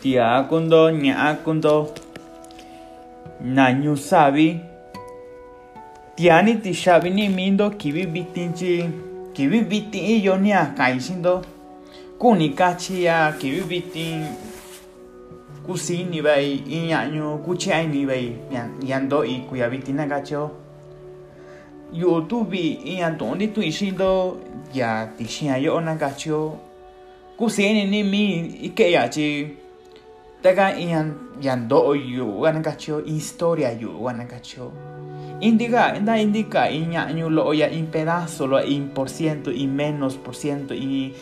tia kundo ña kundo nañu savi tiani ti xavi ni mindo kivi vitin chi kivi vitin iyo ni a kai sindo kuni kachi ya kivi vitin kusini vai iñañu kuchai ni vai yando i kuya vitin na gacho yo tuvi ian toni tu isindo ya ti xia yo na gacho kusini ni mi ike ya chi Taga ian yando yu wana kacho historia yu wana kacho. Indica, enda indica iña lo ya in pedazo lo in por ciento y menos por ciento y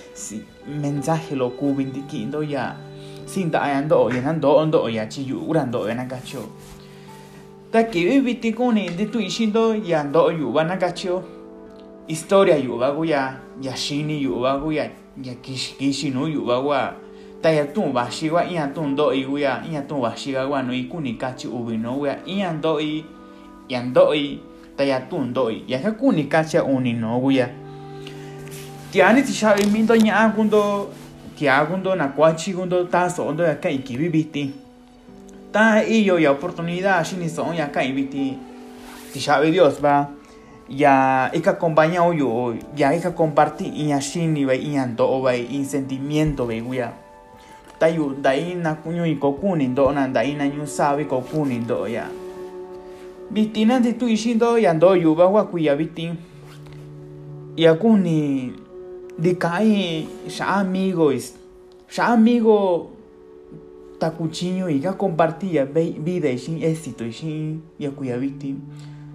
mensaje lo kubi indiquindo ya sin da ando ya ando ondo ya chi yu urando wana kacho. Ta ki viviti kuni di tu ishindo ya ando yu wana kacho. Historia yu bagu ya ya shini yu bagu ya ya kishi kishi no yu bagu ya ta ya tu ba shi wa iya tu do i wa iya tu ba shi wa no i ku ni ka chi u bi no wa iya do i ya do i ta ya tu do i ya ka ku ni ka cha u ni no wa tia ni ti sha mi do nya ku do tia ku do na kwa chi ku do ta so do ya ka i ki bi bi ti ta i yo ya oportunidad shi ni so ya ka i bi ti ti sha Dios va ya ika acompañado yo ya ika compartir y así ni ve y ando ve y sentimiento ya tayu dai na kunyo i kokuni do na dai na nyu sabi kokuni do ya. Bitina de tu ishindo ya ndo yu ba wa kuya bitin ya kuni di kai sha amigo is sha amigo ta cuchinho y ga compartía vida y sin éxito y sin ya kuya bitin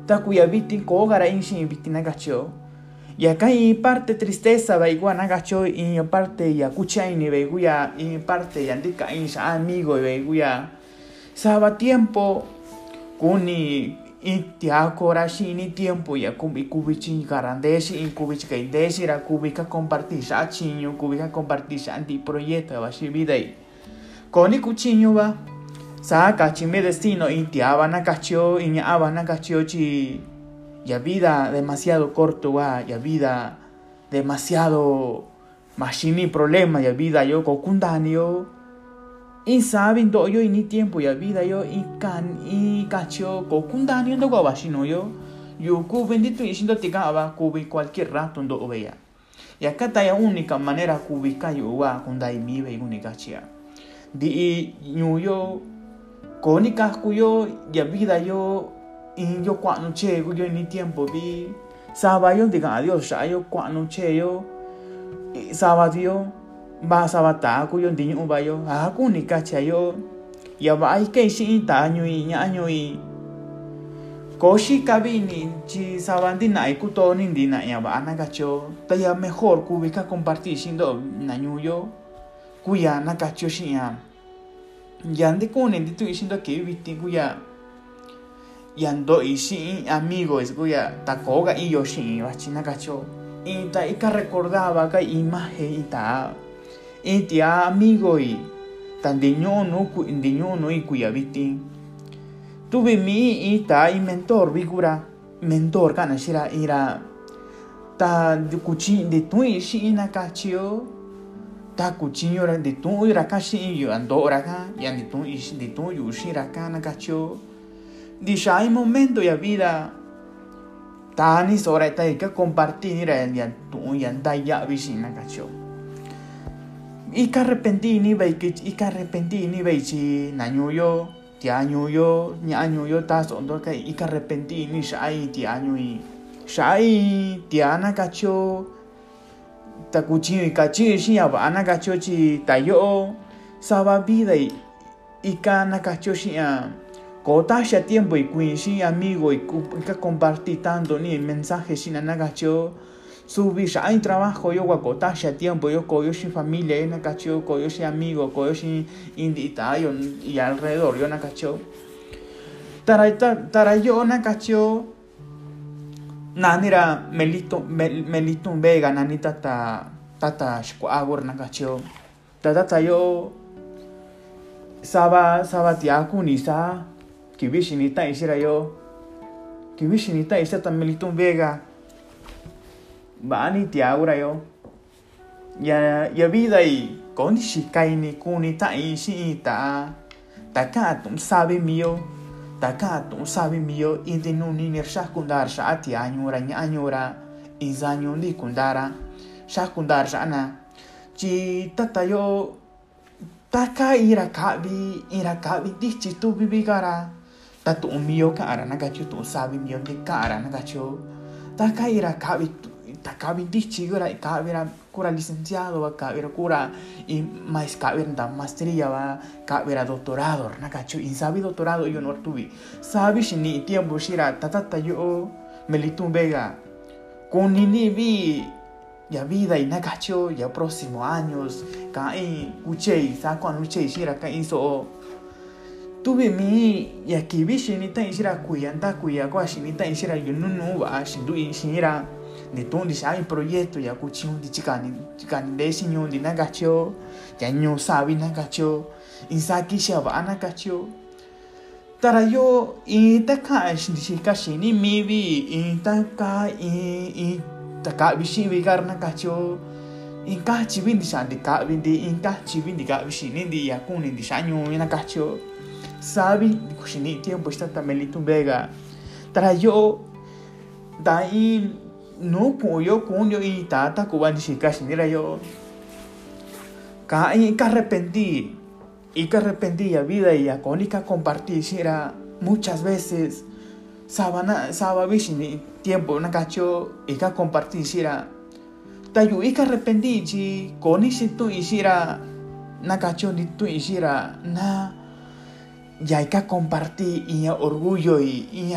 ta kuya bitin ko gara in sin bitin agacho y acá hay parte tristeza, va igual gacho y parte ya cucha y veguya y parte ya indica y amigo y veguya. Saba tiempo kuni y tia corashi ni tiempo ya kubi kubichi garandeshi y kubichi kaideshi ra kubika compartir sa chinyo kubika compartir sa anti proyecto va shi vida y va sa kachi me destino y tia va na kacho y nya va na kacho chi ya vida demasiado corto va ya vida demasiado machini problema ya vida yo kokundani yo y saben do yo y ni tiempo ya vida yo y can y cacho kokundani ndo go bashino yo yo ku bendito y siendo tika va kubi cualquier rato ndo vea. Y acá está la única manera kubika yo va kundai mi ve única chia di yo konika yo ya vida yo y yo cuando che yo ni tiempo vi saba yo diga adiós ya yo cuando che yo saba dio ba saba ta ku yo ndi ñu ba yo a ku ni ka cha yo ya ai ke shi ta ñu y y ko shi ka vi ni chi saba ndi na ku to ni ndi na ya ba na ka cho ta ya mejor ku vi ka compartir sin do na ñu yo ku ya na ka cho shi ya ya ndi ku ni ndi tu sin do ke vi ti ku ya yando y si amigo es guya takoga y yo si va china cacho y ta y recordaba que imagen y ta y tia amigo y tan diño no diño no y cuya viti tuve mi y ta y mentor vigura mentor kana shira ira. Ta kuchi de tu y si na cacho ta kuchi ora de tu y ra kashi ando ora ka y de tu y de tu yu shira kana cacho dice hay momento ya vida. Tani sora ta que compartir el ya tu ya da ya vicina cacho y que arrepentí ve que y que arrepentí ni ve chi na yo ti año yo ni año yo que y que arrepentí ni shai ti año y shai ti ana cacho ta cuchillo y cachi shi ya ana cacho chi ta yo saba vida y y kana cacho shi ya Kotasha tiempo y quinshi amigo y que compartí tanto ni mensaje sin anagacho subir hay trabajo yo kotasha tiempo yo coyo sin familia y nagacho coyo sin amigo coyo sin indita y alrededor yo nagacho tara tara yo nagacho nanira melito melito vega nanita ta tata shkuagor nagacho tata yo saba saba tiaku ni sa kibishi ni ta isira yo kibishi ni ta isira tamelitum vega. Bani tiagura yo ya ya vida y có ni shi kai ni ku ni ta i shi ta ta ka tum sabe mio ta ka tum sabe mio in de nu ni ner sha kundar sha ati anyura nya anyura in za nyu ni kundara sha kundar sha na chi ta ta yo ta ka ira ka bi ira ka bi di chi tu bi bi gara ta tu mio ka ara na ga chu tu sabe mio de ka ara na ga chu. Ta ka ira ka bi ta ka bi di chi gara ka cura licenciado va kavira cura y mais kavira da maestría va kavira doctorado na kacho in sabi doctorado yo no tuvi. Sabi shini tiempo shira tatata yo melitum vega con ni vi ya vida y nagacho ya próximo años ka in uchei sa con uchei shira ka in so tuve mi ya kibi shini ta shira kuyanta kuya kwa shini ta shira yununu va shindu shira ni tu di sai proyecto ya kuchi di chikani chikani de sinyo di nagacho ya nyo sabi nagacho insaki shaba nagacho tara yo i ta ka shi di ka shi ni mi bi i ta ka i i ta ka bi shi bi gar nagacho in ka chi bin di san di ka bin di in ka chi bin di ka bi shi ni di ya kun di sa nyo nagacho sabi kushi ni tiempo sta tamelitu vega tara yo dai no yo con yo y tata cubani si casi mira yo ka y que arrepentí y que arrepentí la vida y a cónica compartí era muchas veces sabana ni tiempo na cacho y que compartí era tayu y que arrepentí con si tú hiciera na cacho ni tú hiciera na y hay que compartir y orgullo y, y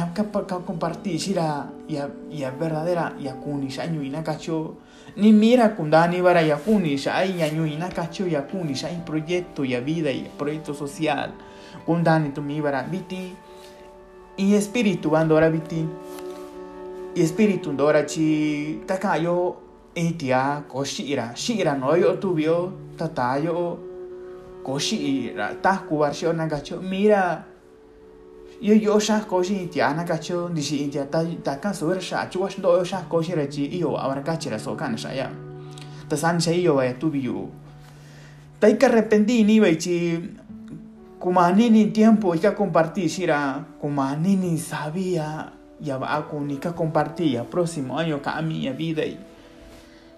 compartir shira ya ya verdadera ya kuni shanyu ina kacho ni mira kundani bara ya kuni shai ya nyu ina kacho ya kuni shai proyecto ya vida y proyecto social. Kundani tu mi bara biti y espíritu andora biti y espíritu andora chi takayo itia ko shira shira no yo tubio tatayo koshi ta kubar shi ona gacho mira yo yo sha koshi ti ana gacho di shi ti ta ta kan so ra sha chu wash do yo sha koshi iyo awara gachi ra so kan sha ya. Ta san che iyo ya tu biu ta ka arrepentí ni bai chi kuma nini tiempo y que compartí shira kuma nini sabía ya va ni que compartí ya próximo año ka mi vida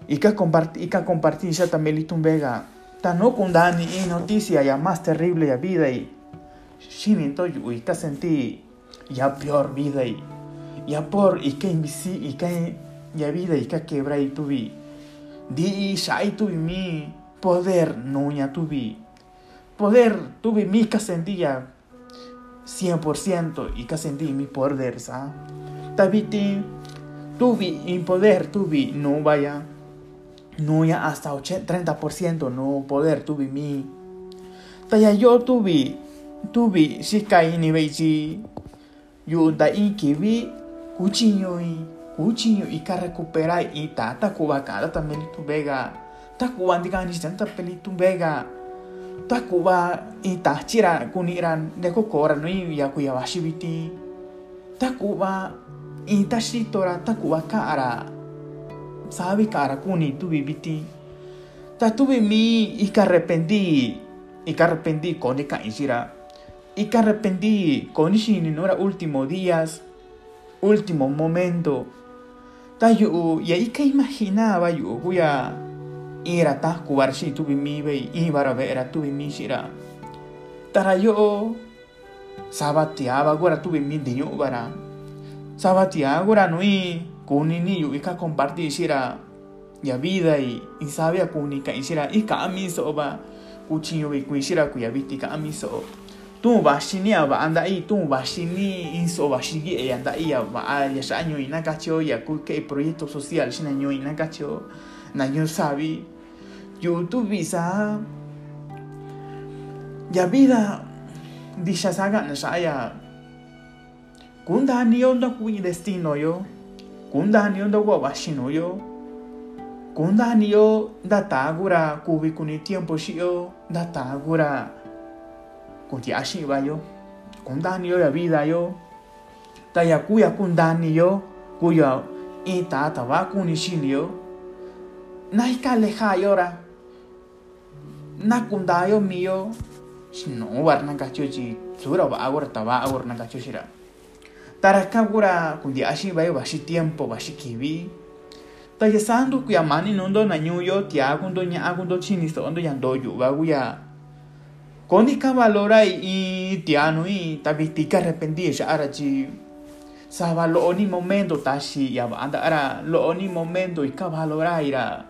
y que compartí que compartí ya también litum vega no kundani y noticia ya más terrible ya vida y shinin to y ka sentí ya peor vida y ya por y que invisi y que ya vida y que quebra y tuvi. Di shai tuvi mi poder no ya tuvi. Poder tuvi mi que sentí ya 100% y que sentí mi poder sa tabiti tuvi y poder tuvi no vaya no ya hasta 80, 30% no poder tuve mi. Taya yo tuve tuve si kai ni beiji yo da i kiwi kuchinyo i kuchinyo i ka recuperar i ta ta kuba kada también tu vega. Ta kuba ndiga ni tanta peli vega. Ta kuba i ta chira kuniran de kokora no i ya ku ya bashibiti ta kuba i ta shitora ta kuba kara sabe cara kuni tu bibiti ta tuve mi que arrepentí que arrepentí con eka inshira y que arrepentí con shini no era último días último momento. Ta yo y ahí que imaginaba yo voy a ir a ta kubar shi tuve mi ve y para ver a tuve mi shira tara yo sabatiaba agora tuve mi dinyo bara sabatiaba agora no i kuni ni yu ika compartir isira ya vida y y sabe kuni ka isira i ka amiso ba kuchinyo bi kuishira ku ya biti ka amiso. Tu ba shini ba anda i tu ba shini inso ba shigi e anda i ya shanyo ina kacho ya ku ke proyecto social shina nyo ina kacho na nyo sabi. Youtube bisa ya vida disha saga na saya kunda ni onda ku destino yo kunda ni onda wa washino yo kunda ni yo da tagura kubi kuni tiempo shi yo da tagura kuti ashi ba yo kunda ni yo ya vida yo ta ya kuya kunda ni yo kuya ita ta wa kuni shi ni yo nai ka leja yora nakundayo mío no war na kachochi sura ba agora taba agora na kachoshira taraka gura kundi ashi bayo bashi tiempo bashi kibi ta ya sandu ku ya mani nundo na nyuyo tia kundo nya akundo chini so ondo ya doyu ba guya. Koni ka valora i tiano i ta vitika arrepentir ya arachi. Saba lo oni momento tashi ya anda ara lo oni momento i ka valora ira.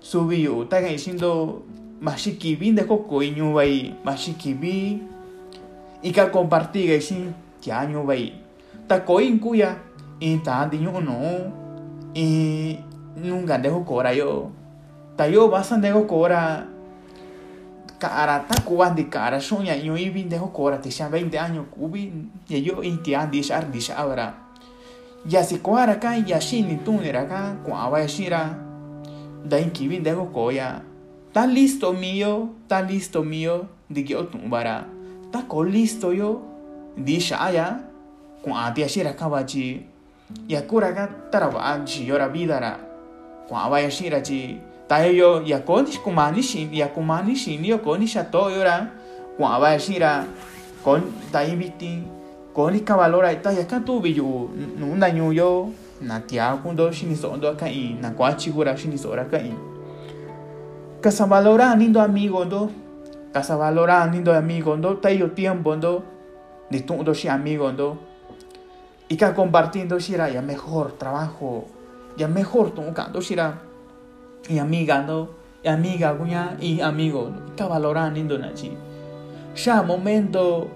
Subiyo ta ga isindo mashikibi de koko inyu bai mashikibi ika compartir ga isin tianyo bai ta ko inkuya in ta di nyu no i nunca dejo cora yo. Ta yo basan dejo cora cara ta kuban di cara soña yo i bin dejo cora te 20 años kubi y yo in ti andi shar di ahora ya si kuara ka ya shini ka shira da in kibin dejo koya. Ta listo mío ta listo mío di que otumbara ta ko listo yo di shaya kwa atia shira kabachi ya kura ka taraba anchi yora vidara kwa vaya shira chi ta yo ya koni kumani shin ya kumani shin yo koni shato yora kwa vaya shira kon ta inviti koni kavalora ta ya kan tu biyu nunda nyu yo na tia kundo shini so ndo ka i na kwa chigura shini so ra ka i. Casa valora nindo amigo ndo casa valora nindo amigo ndo ta yo tiempo ndo ni tu ndo shi amigo ndo y que compartiendo shira ya mejor trabajo ya mejor tu canto shira y amiga no y amiga gunya y amigo ka valorando nindo na chi sha momento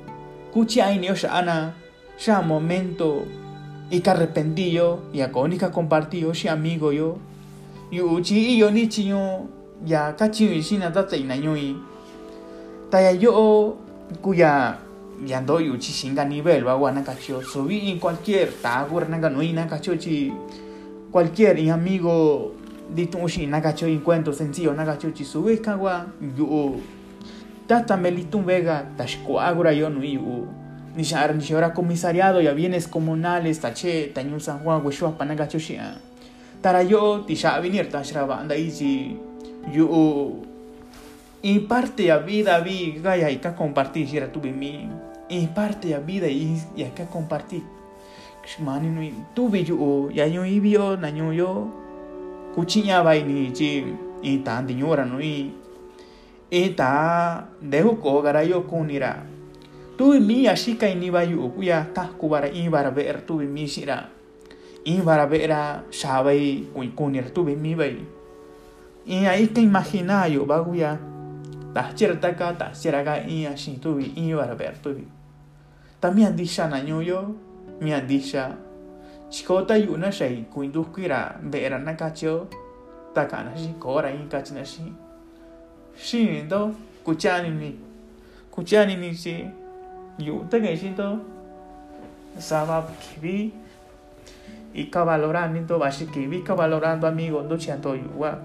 kuchi ai ni ana sha momento y que arrepentido y a conica compartido shi amigo yo. Y uchi y yo ni chiño ya kachi y shina ta te na ñoi ta ya yo cuya ya ando yu chi singa nivel va wana kacho subí en cualquier ta gurna ga no ina kacho chi cualquier y amigo di tu shi na kacho encuentro sencillo na kacho chi subí kagua yu tata melitun vega tashko agura yo no yu ni shar ni shora comisariado ya bienes comunales tache tañu san juan hueshua panagacho shi tara yo ti sha venir tashra banda ichi yu y parte a vida vi gaya y ka compartir si era tu mi y parte a vida y ya ka compartir. Mani no tu vi yu ya yo i bio na yo yo kuchinya bai ni chi y tan di ñora no y y ta dejo ko gara yo kunira tu mi ashika ni ba yu kuya ta kubara i bara ver tu mi shira i bara vera shabai kunira tu mi bai y ahí que imagina yo baguya ta cierta ka ta cierta y así tuvi y para ver tuvi también disha na yo mi disha. Chikota yuna shai kuindu kira vera na kacho ta kana shi kora y kachina shi shi do kuchani ni kuchani ni shi yu ta ga shi do saba kibi. Y ka valorando bashi kibi ka valorando amigo do chanto yuwa.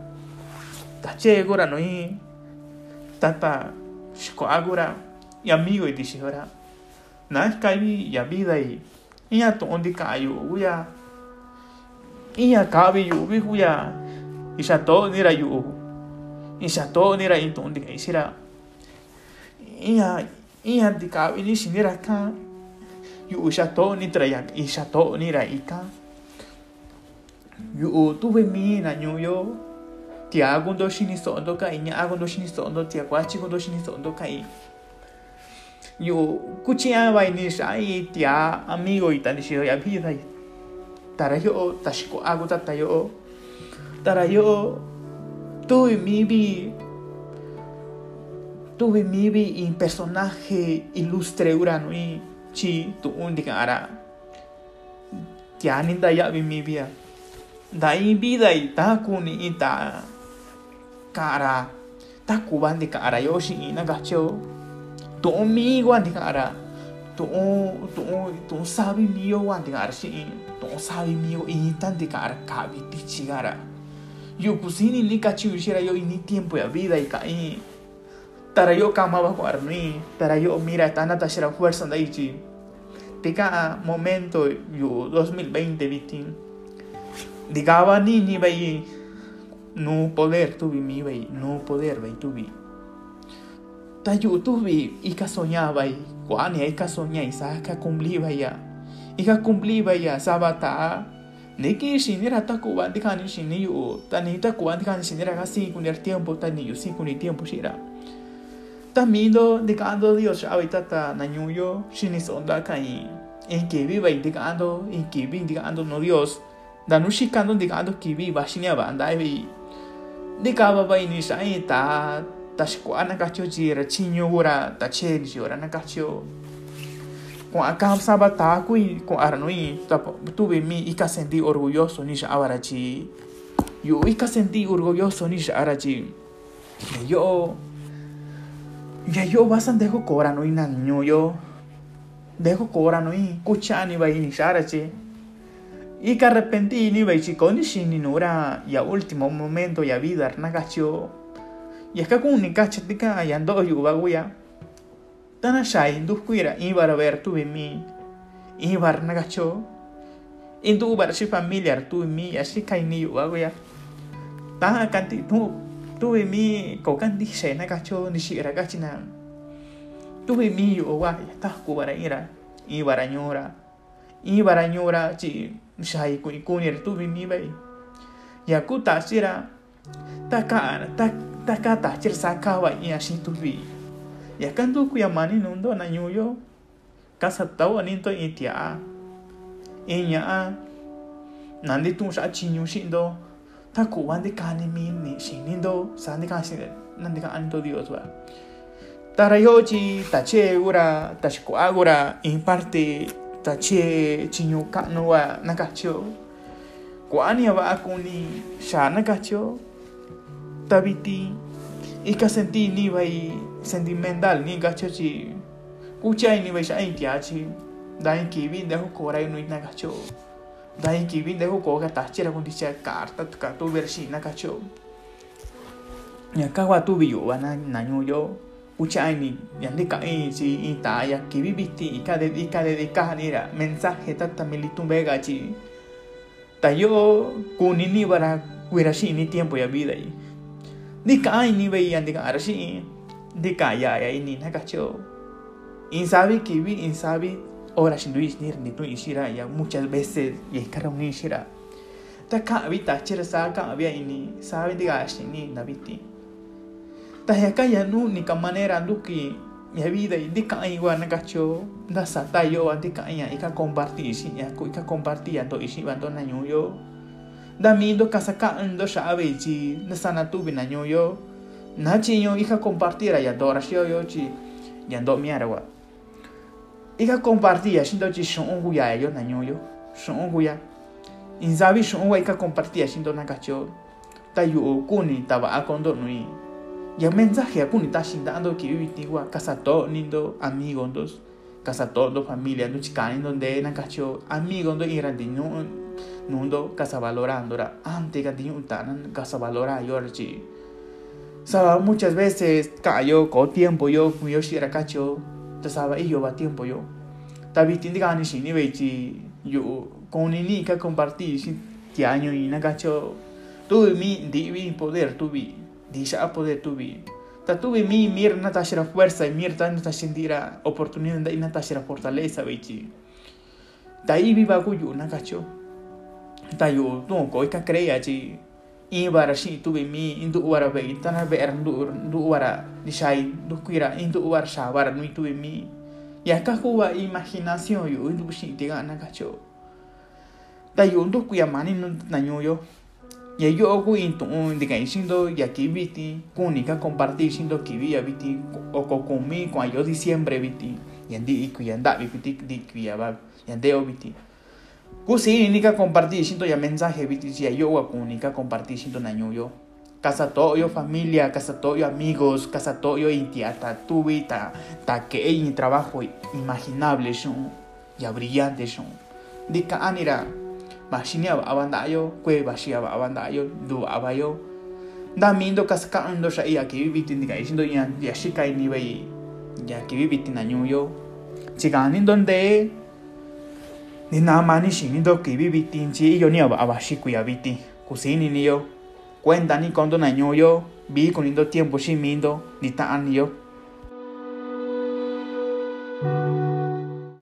Ta che gora no tata shiko agora y amigo y dishihora na kai ya vida y iya to ondi kayu uya. Iya kabi yu bi uya isha to ni ra yu isha to ni ra in to ondi kai sira iya iya di kabi ni shinira ka. Yu isha to ni tra ya isha to ni ra ika yu tuve mi na nyu yo tia agundo shini sondo kai nya agundo shini sondo tia kwachi gundo shini sondo kai. Yo kuchia bai ni sai tia amigo ita ni shio ya vida tara yo tashiko agu tata yo. Tara yo tu mi vi tuve mi vi in personaje ilustre urano y chi tu undika ara tia ninda ya vi mi via. Dai vida ita kuni ita cara ta kuban di cara yo shi ina gacho tu mi wan di cara tu tu tu sabi mi yo wan di cara shi tu sabi mi yo tan di cara kabi ti chigara yo kusini ni kachi ushira yo ini tiempo ya vida y kai. Tara yo kama ba arni tara yo mira tana ta shira fuerza da ichi. Tika momento yo 2020 vitin. Digaba ni ni bai no poder tuvi mi bai no poder bai tuvi ta yu tu vi ika soñaba y kuani ika soña y sa ka cumpliba ya ika cumpliba ya sabata Niki shinira ta. Kuba di kani shini yu. Ta ni ta kuba di kani shinira ka cinco ni tiempo ta ni yu cinco ni tiempo shira ta mindo di kando Dios ahorita ta na nyuyo shini sonda kai en que viva indicando en que viva indicando no Dios da nu shikando indicando que viva shini ba andai vi di ka ba ini sai ta ta shkwa na ka cho jira chinyo ora ta chen jora na ka cho com a cam sabata kui com arnui tuve mi ika senti orgulloso ni arachi yo ika senti orgulloso ni arachi yo ya yo basan dejo cora no niño yo dejo cora no i kuchani va ni arachi y que arrepentí ni vai chico ni shini nura ya último momento ya vida nagacho y es que con ni cachetica ya ando yo va Tana shai du kuira ibar ver tu mi ibar nagacho indu ubar si familiar tu mi así kai ni wa ya ta kanti tu tu mi ko kanti she nagacho ni shi ra gachina tu mi yo wa ya ta ku bara ira. Ibar anyora ibar anyora chi shai ku ku ni tu mi bai ya ku ta sira ta ka ta ta ka ta chir sa ka wa ya shi tu bi ya kan tu kuya mani nundo na nyuyo kasa tau anin to itia. Inya a nandi tu sa chinyu shindo ta ku wan de kani mi ni shinindo sa ni kan sin nandi kan anto dios wa. Tara yo chi ta che in chinyu ka no wa nakacho kwani wa akuni sha nakacho tabiti ika senti ni vai sentimental ni gacho chi. Kuchai ni vai shai tia chi. Dai ki vin de ko rai no na gacho dai ki vin de ko ga ta chira dicha carta ka tu versi na gacho ya ka wa tu biyo wa na na nyu yo kuchai ni ya de ka i chi i ta ya ki vi biti i ka de i ka de de ka ni ra mensaje ta ta militum vega chi ta yo kunini bara kuira shi ni tiempo ya vida y di ka ai ni ve yan di ka arashi di ka ya ya ini na ka cho insabi kibi insabi ora shindu isnir ni tu ishira ya muchas veces y kara un ishira ta ka abita chira sa ka abia ini sabe di ga shini na biti ta ya ka ya nu ni manera duki mi vida y di ka ai wa na ka cho da sa ta yo di ka ya i ka compartir si ya ku i ka compartir to ishi ban to na yo. Da mi do ka sa ka ndo sha abe chi na sana tu na yo. Na chi yo hija compartir ya dora shi yo chi ya ndo mi ara wa. Hija compartir shi ndo chi shon gu ya yo na yo shon gu ya. In zabi shon wa hija compartir shi ndo na ka cho ta yu ku ni ta ba a kondo nui ya mensaje ku ni ta shin da ando ki wi ti wa casa to ni ndo amigo ndos casa to ndo familia ndo chikani ndo de na ka cho amigo ndo iran di nu nundo casa valorando ra ante ka di un tanan casa valora yo chi Saba muchas veces cayó con tiempo yo yo si era cacho te saba y yo va tiempo yo. Tabi tindi gani si ni vechi yo con ni que compartir ti año y na cacho tuve mi divi poder tuvi disha poder tuvi ta tuve mi mir na fuerza y mir ta na ta sentira oportunidad y na ta shira fortaleza vechi ta i viva kuyu na cacho ta yo tu ko ka crea chi. Ibara shi tu mi indu wara be tana be er ndu ndu wara di shai ndu kuira indu wara sha wara nui tu be mi. Ya ka kuwa imaginación yo indu shi tiga na kacho ta yo ndu kuya mani nyo ya yo intu un diga sindo ya ki viti kuni ka compartir sindo ki via viti o kumi kwa yo diciembre viti yandi ikuya nda viti di kuya ba yande o viti Kusi ini ka compartir siento ya mensaje viti si yo kuni ka compartir siento na yo. Casa todo yo familia, casa todo yo amigos, casa todo yo intia ta tuvi ta ta que trabajo imaginable son ya brillante son. Di ka anira bashinia ba abanda yo, kwe bashia ba abanda yo, du abayo. Da mindo kas ka ando sha ya ki viti ndi ka siento ya ya shika ni bai ya ki viti na yo. Chigani donde ni na mani shi ni do ki bi bi tin chi yo ni aba aba shi ku ya bi ti ku si ni ni yo cuenta ni kondo na nyo yo bi con lindo tiempo shi mindo ni ta an yo